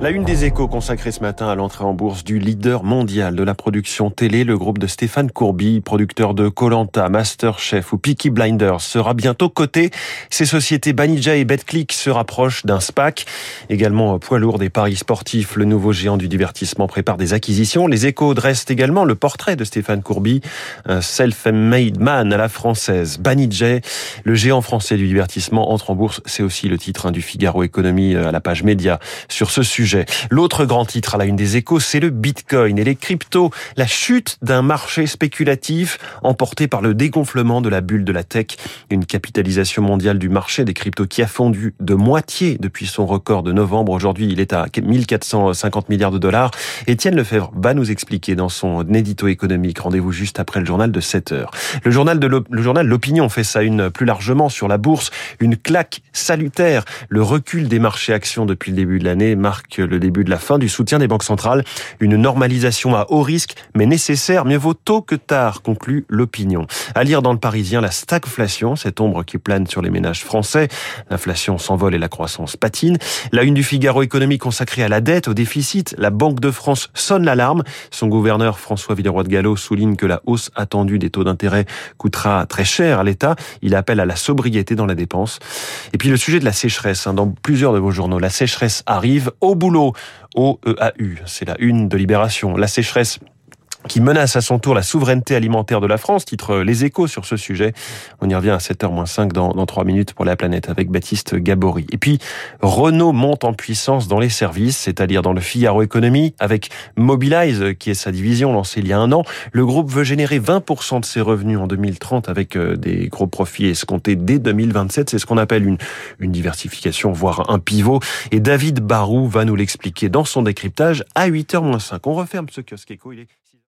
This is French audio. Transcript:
La une des échos consacrée ce matin à l'entrée en bourse du leader mondial de la production télé, le groupe de Stéphane Courby, producteur de Colanta, Masterchef ou Peaky Blinders, sera bientôt coté. Ces sociétés Banija et BetClick se rapprochent d'un SPAC. Également poids lourd des paris sportifs, le nouveau géant du divertissement prépare des acquisitions. Les échos dressent également le portrait de Stéphane Courby, un self-made man à la française. Banijay, le géant français du divertissement, entre en bourse. C'est aussi le titre hein, du Figaro Économie euh, à la page média sur ce sujet. L'autre grand titre à la une des échos, c'est le Bitcoin et les cryptos, la chute d'un marché spéculatif emporté par le dégonflement de la bulle de la tech, une capitalisation mondiale du marché des cryptos qui a fondu de moitié depuis son record de novembre. Aujourd'hui, il est à 1450 milliards de dollars. Étienne Lefebvre va nous expliquer dans son édito économique. Rendez-vous juste après le journal de 7 heures. Le journal de le journal L'Opinion fait ça une plus largement sur la bourse, une claque salutaire, le recul des marchés actions depuis le début de l'année marque le début de la fin du soutien des banques centrales. Une normalisation à haut risque, mais nécessaire. Mieux vaut tôt que tard, conclut l'opinion. À lire dans le Parisien la stagflation, cette ombre qui plane sur les ménages français. L'inflation s'envole et la croissance patine. La une du Figaro économie consacrée à la dette, au déficit. La Banque de France sonne l'alarme. Son gouverneur François Villeroy de Gallo souligne que la hausse attendue des taux d'intérêt coûtera très cher à l'État. Il appelle à la sobriété dans la dépense. Et puis le sujet de la sécheresse, hein, dans plusieurs de vos journaux. La sécheresse arrive au boulot, au EAU. C'est la une de Libération. La sécheresse qui menace à son tour la souveraineté alimentaire de la France, titre Les Échos sur ce sujet. On y revient à 7h-5 dans, dans 3 minutes pour la planète avec Baptiste Gabory. Et puis, Renault monte en puissance dans les services, c'est-à-dire dans le Figaro Économie, avec Mobilize, qui est sa division lancée il y a un an. Le groupe veut générer 20% de ses revenus en 2030 avec euh, des gros profits escomptés dès 2027. C'est ce qu'on appelle une, une diversification, voire un pivot. Et David Barou va nous l'expliquer dans son décryptage à 8h-5. On referme ce kiosque éco.